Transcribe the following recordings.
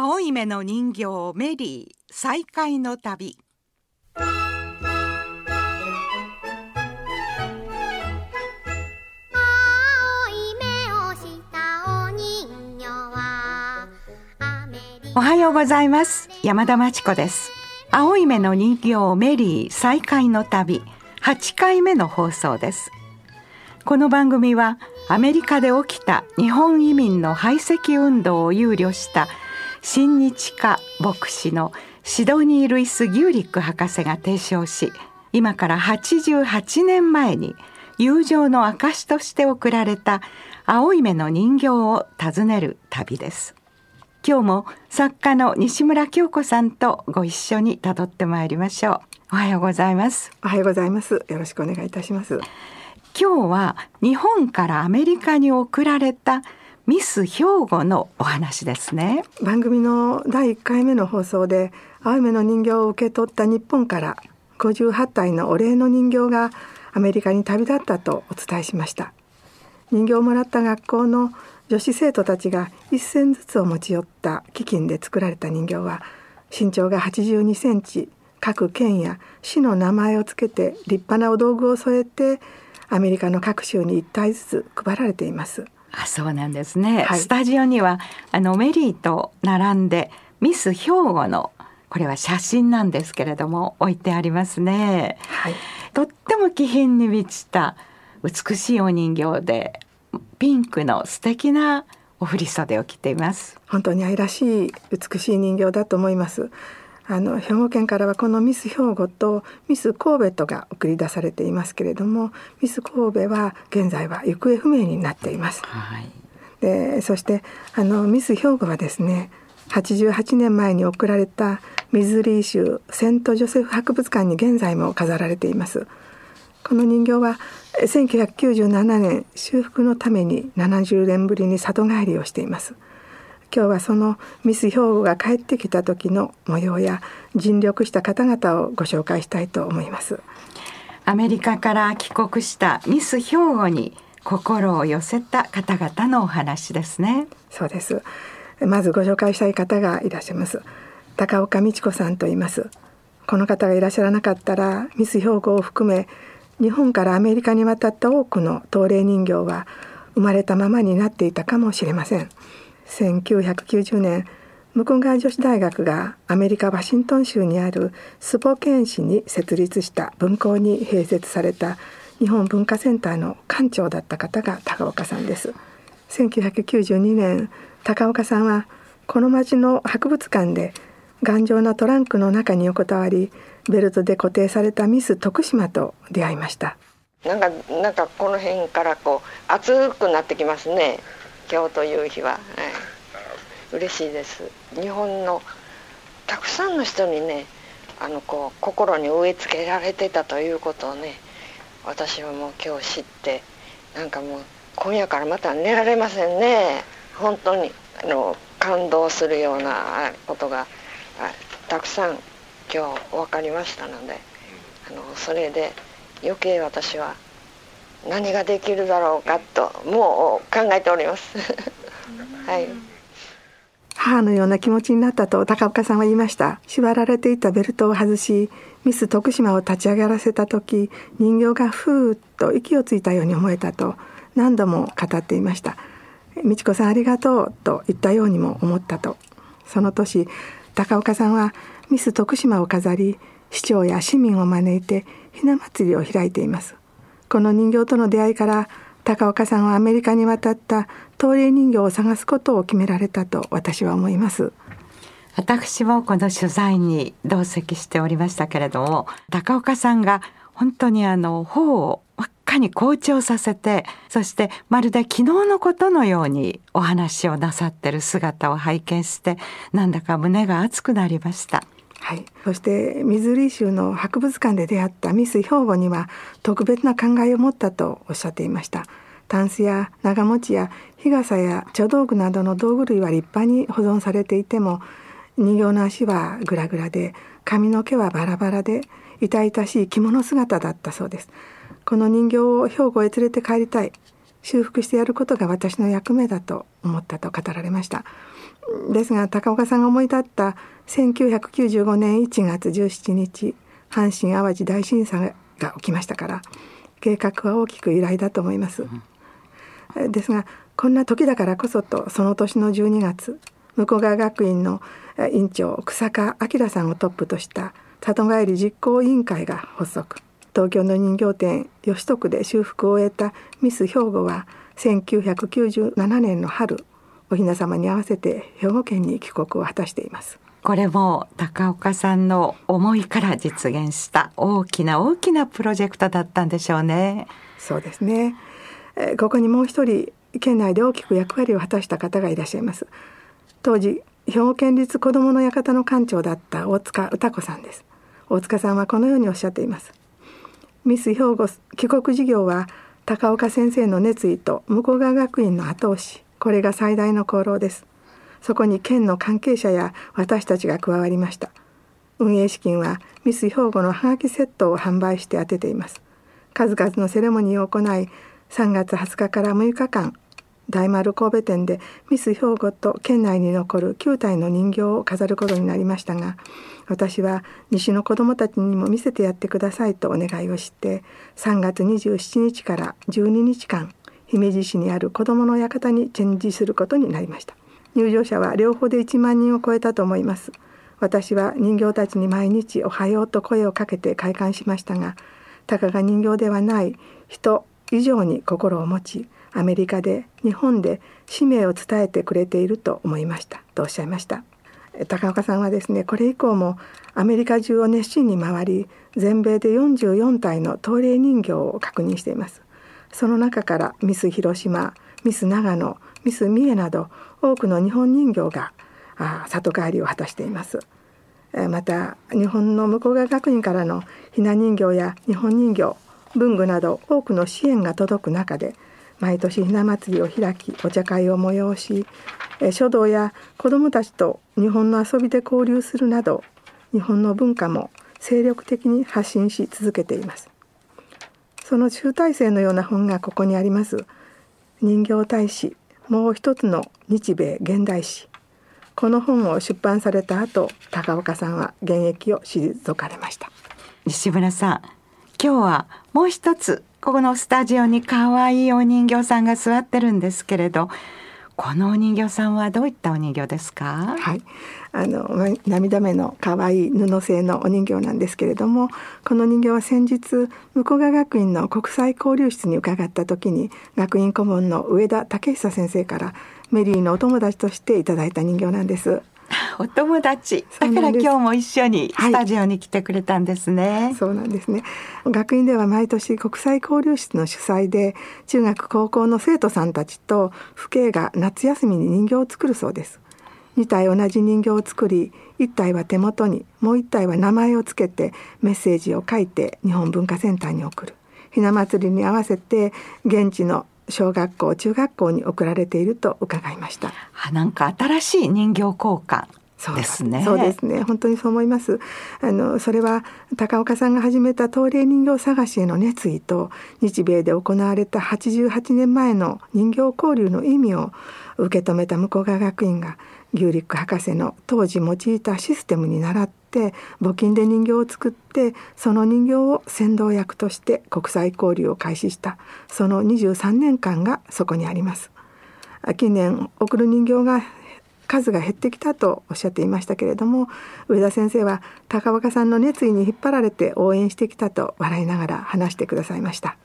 青い目の人形メリー再会の旅。おはようございます。山田真知子です。青い目の人形メリー再会の旅。8回目の放送です。この番組はアメリカで起きた日本移民の排斥運動を憂慮した親日家牧師のシドニー・ルイス・ギューリック博士が提唱し今から88年前に友情の証として贈られた青い目の人形を訪ねる旅です。今日も作家の西村京子さんとご一緒にたどってまいりましょう。おはようございます。おはようございます。よろしくお願いいたします。今日は日本からアメリカに送られたミス兵庫のお話ですね。番組の第1回目の放送で青い目の人形を受け取った日本から58体のお礼の人形がアメリカに旅立ったとお伝えしました。人形をもらった学校の女子生徒たちが1銭ずつを持ち寄った基金で作られた人形は身長が82センチ各県や市の名前をつけて立派なお道具を添えてアメリカの各州に1体ずつ配られています。あそうなんですね、はい、スタジオにはあのメリーと並んでミス兵庫のこれは写真なんですけれども置いてありますね、はい、とっても気品に満ちた美しいお人形でピンクの素敵なお振袖を着ています。本当に愛らしい美しい人形だと思いますあの兵庫県からはこのミス兵庫とミス神戸とが送り出されていますけれどもミス神戸は現在は行方不明になっています。はい、でそしてあのミス兵庫はですね88年前に送られたミズリー州セントジョセフ博物館に現在も飾られています。この人形は1997年修復のために70年ぶりに里帰りをしています。今日はそのミス兵庫が帰ってきた時の模様や尽力した方々をご紹介したいと思います。アメリカから帰国したミス兵庫に心を寄せた方々のお話ですね。そうです。まずご紹介したい方がいらっしゃいます。高岡美智子さんと言います。この方がいらっしゃらなかったらミス兵庫を含め日本からアメリカに渡った多くの東霊人形は生まれたままになっていたかもしれません1990年向こう側女子大学がアメリカ・ワシントン州にあるスポケン市に設立した分校に併設された日本文化センターの館長だった方が高岡さんです。1992年高岡さんはこの町の博物館で頑丈なトランクの中に横たわりベルトで固定されたミス徳島と出会いました。なんかなんかこの辺からこう熱くなってきますね今日という日は、はい、嬉しいです。日本のたくさんの人にねあのこう心に植え付けられてたということをね私はもう今日知ってなんかもう今夜からまた寝られませんね。本当にあの感動するようなことがたくさん今日分かりましたのであのそれで余計私は何ができるだろうかともう考えております。はい母のような気持ちになったと高岡さんは言いました。縛られていたベルトを外しミス徳島を立ち上がらせた時人形がふーっと息をついたように思えたと何度も語っていました。美智子さんありがとうと言ったようにも思ったと。その年高岡さんはミス徳島を飾り市長や市民を招いてひな祭りを開いています。この人形との出会いから高岡さんはアメリカに渡った東霊人形を探すことを決められたと私は思います。私もこの取材に同席しておりましたけれども高岡さんが本当にあの頬を真っ赤に紅潮させてそしてまるで昨日のことのようにお話をなさってる姿を拝見してなんだか胸が熱くなりました。はい、そしてミズーリ州の博物館で出会ったミス兵庫には特別な考えを持ったとおっしゃっていましたタンスや長持ちや日傘や茶道具などの道具類は立派に保存されていても人形の足はグラグラで髪の毛はバラバラで痛々しい着物姿だったそうです。この人形を兵庫へ連れて帰りたい。修復してやることが私の役目だと思ったと語られました。ですが高岡さんが思い立った1995年1月17日阪神・淡路大震災が起きましたから計画は大きく依頼だと思います。うん、ですがこんな時だからこそとその年の12月向川学院の院長草加明さんをトップとした里帰り実行委員会が発足。東京の人形店吉徳で修復を終えたミス兵庫は1997年の春お雛様に合わせて兵庫県に帰国を果たしています。これも高岡さんの思いから実現した大きな大きなプロジェクトだったんでしょうね。そうですねここにもう一人県内で大きく役割を果たした方がいらっしゃいます。当時兵庫県立子どもの館の館長だった大塚歌子さんです。大塚さんはこのようにおっしゃっています。ミス兵庫帰国事業は高岡先生の熱意と向川学院の後押し。これが最大の功労です。そこに県の関係者や私たちが加わりました。運営資金はミス兵庫のハガキセットを販売して当てています。数々のセレモニーを行い3月20日から6日間大丸神戸店でミス兵庫と県内に残る9体の人形を飾ることになりましたが私は西の子どもたちにも見せてやってくださいとお願いをして3月27日から12日間姫路市にある子どもの館にチェンジすることになりました。入場者は両方で1万人を超えたと思います。私は人形たちに毎日おはようと声をかけて開館しましたがたかが人形ではない人以上に心を持ちアメリカで日本で使命を伝えてくれていると思いました。とおっしゃいました。高岡さんはですねこれ以降もアメリカ中を熱心に回り全米で44体の東霊人形を確認しています。その中からミス広島ミス長野ミス三重など多くの日本人形が里帰りを果たしています。また日本の向川学院からのひな人形や日本人形文具など多くの支援が届く中で毎年ひな祭りを開きお茶会を催し書道や子どもたちと日本の遊びで交流するなど日本の文化も精力的に発信し続けています。その集大成のような本がここにあります。人形大使もう一つの日米現代史。この本を出版された後高岡さんは現役を退かれました。西村さん今日はもう一つここのスタジオに可愛いお人形さんが座ってるんですけれどこのお人形さんはどういったお人形ですか？はい。あの涙目の可愛い布製のお人形なんですけれどもこの人形は先日向川学院の国際交流室に伺った時に学院顧問の上田武久先生からメリーのお友達としていただいた人形なんです。お友達。だから今日も一緒にスタジオに来てくれたんですね、はい、そうなんですね。学院では毎年国際交流室の主催で中学高校の生徒さんたちと父兄が夏休みに人形を作るそうです。2体同じ人形を作り1体は手元にもう1体は名前をつけてメッセージを書いて日本文化センターに送る。ひな祭りに合わせて現地の小学校中学校に送られていると伺いましたあなんか新しい人形交換ですね。そうですね。本当にそう思います。あのそれは高岡さんが始めた東霊人形探しへの熱意と日米で行われた88年前の人形交流の意味を受け止めた向川学院が牛陸博士の当時用いたシステムに倣って募金で人形を作ってその人形を先導役として国際交流を開始したその23年間がそこにあります。近年送る人形が数が減ってきたとおっしゃっていましたけれども上田先生は高若さんの熱意に引っ張られて応援してきたと笑いながら話してくださいました。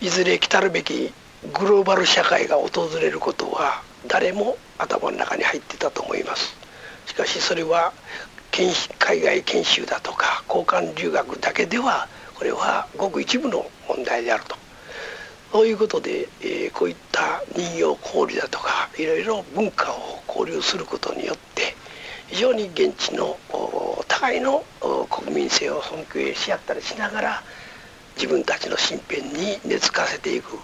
いずれ来たるべきグローバル社会が訪れることは誰も頭の中に入ってたと思います。しかしそれは海外研修だとか交換留学だけではこれはごく一部の問題であると。そういうことで、えー、こういった人形交流だとかいろいろ文化を交流することによって非常に現地の互いの国民性を尊敬し合ったりしながら自分たちの身辺に根付かせていく。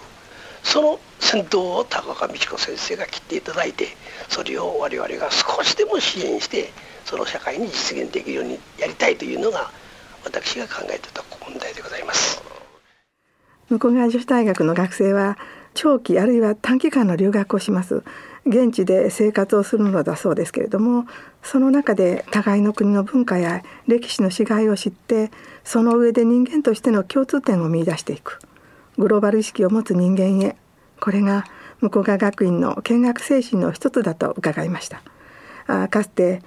その先頭を高岡美智子先生が切っていただいてそれを我々が少しでも支援してその社会に実現できるようにやりたいというのが私が考えてた問題でございます。向こう側女子大学の学生は長期あるいは短期間の留学をします。現地で生活をするのだそうですけれどもその中で互いの国の文化や歴史の違いを知ってその上で人間としての共通点を見いだしていく。グローバル意識を持つ人間へ。これが向川学院の見学精神の一つだと伺いました。あかつて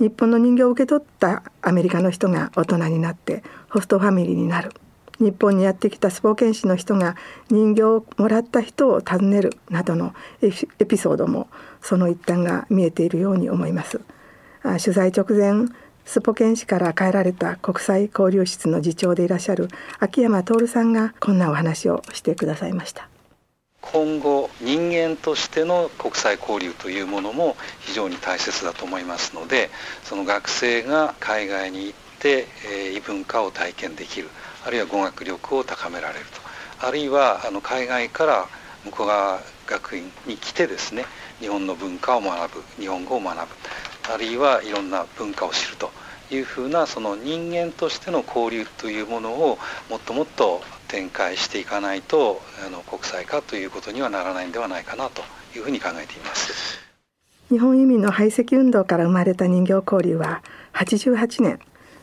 日本の人形を受け取ったアメリカの人が大人になってホストファミリーになる。日本にやってきたスポーケン師の人が人形をもらった人を訪ねるなどのエピソードもその一端が見えているように思います。取材直前スポケン市から帰られた国際交流室の次長でいらっしゃる秋山徹さんがこんなお話をしてくださいました。今後人間としての国際交流というものも非常に大切だと思いますのでその学生が海外に行って、え異文化を体験できるあるいは語学力を高められると。あるいはあの海外から向こう側学院に来てですね日本の文化を学ぶ日本語を学ぶ。あるいはいろんな文化を知るというふうなその人間としての交流というものをもっともっと展開していかないとあの国際化ということにはならないんではないかなというふうに考えています。日本移民の排斥運動から生まれた人形交流は88年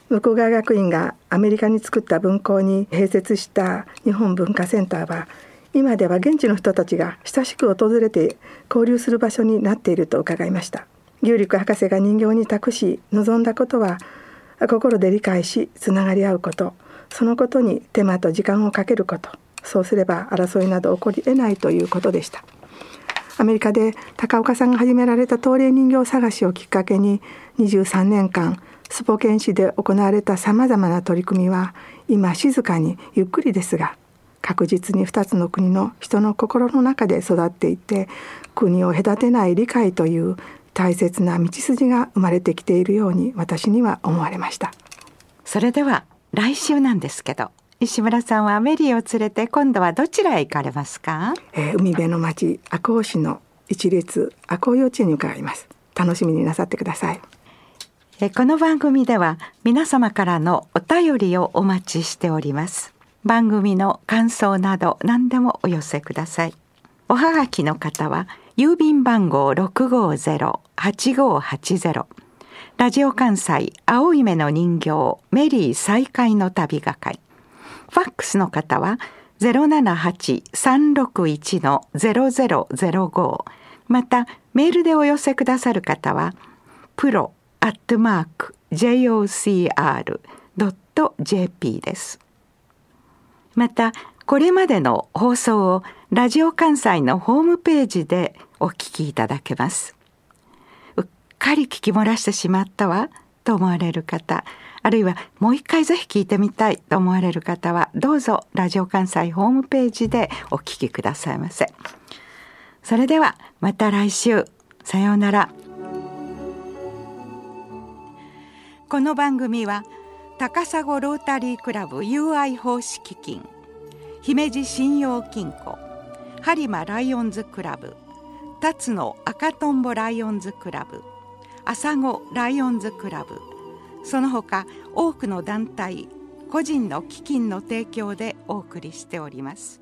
向川学院がアメリカに作った分校に併設した日本文化センターは今では現地の人たちが親しく訪れて交流する場所になっていると伺いました。牛陸博士が人形に託し望んだことは心で理解しつながり合うこと。そのことに手間と時間をかけることそうすれば争いなど起こり得ないということでした。アメリカで高岡さんが始められた東霊人形探しをきっかけに23年間スポケン市で行われたさまざまな取り組みは今静かにゆっくりですが確実に2つの国の人の心の中で育っていて国を隔てない理解という大切な道筋が生まれてきているように私には思われました。それでは来週なんですけど石村さんはメリーを連れて今度はどちらへ行かれますか、えー、海辺の町赤穂市の一列赤穂幼稚園に伺います。楽しみになさってください。この番組では皆様からのお便りをお待ちしております。番組の感想など何でもお寄せください。おはがきの方は郵便番号650-8580ラジオ関西青い目の人形メリー再会の旅がかりファックスの方は078-361-0005またメールでお寄せくださる方はプロアットマーク jocr.jp です。またこれまでの放送をラジオ関西のホームページでお聞きいただけます。かり聞き漏らしてしまったわと思われる方あるいはもう一回ぜひ聞いてみたいと思われる方はどうぞラジオ関西ホームページでお聞きくださいませ。それではまた来週。さようなら。この番組は高砂ロータリークラブ UI 奉仕基金姫路信用金庫播磨ライオンズクラブ辰野赤とんぼライオンズクラブ朝子ライオンズクラブその他多くの団体個人の基金の提供でお送りしております。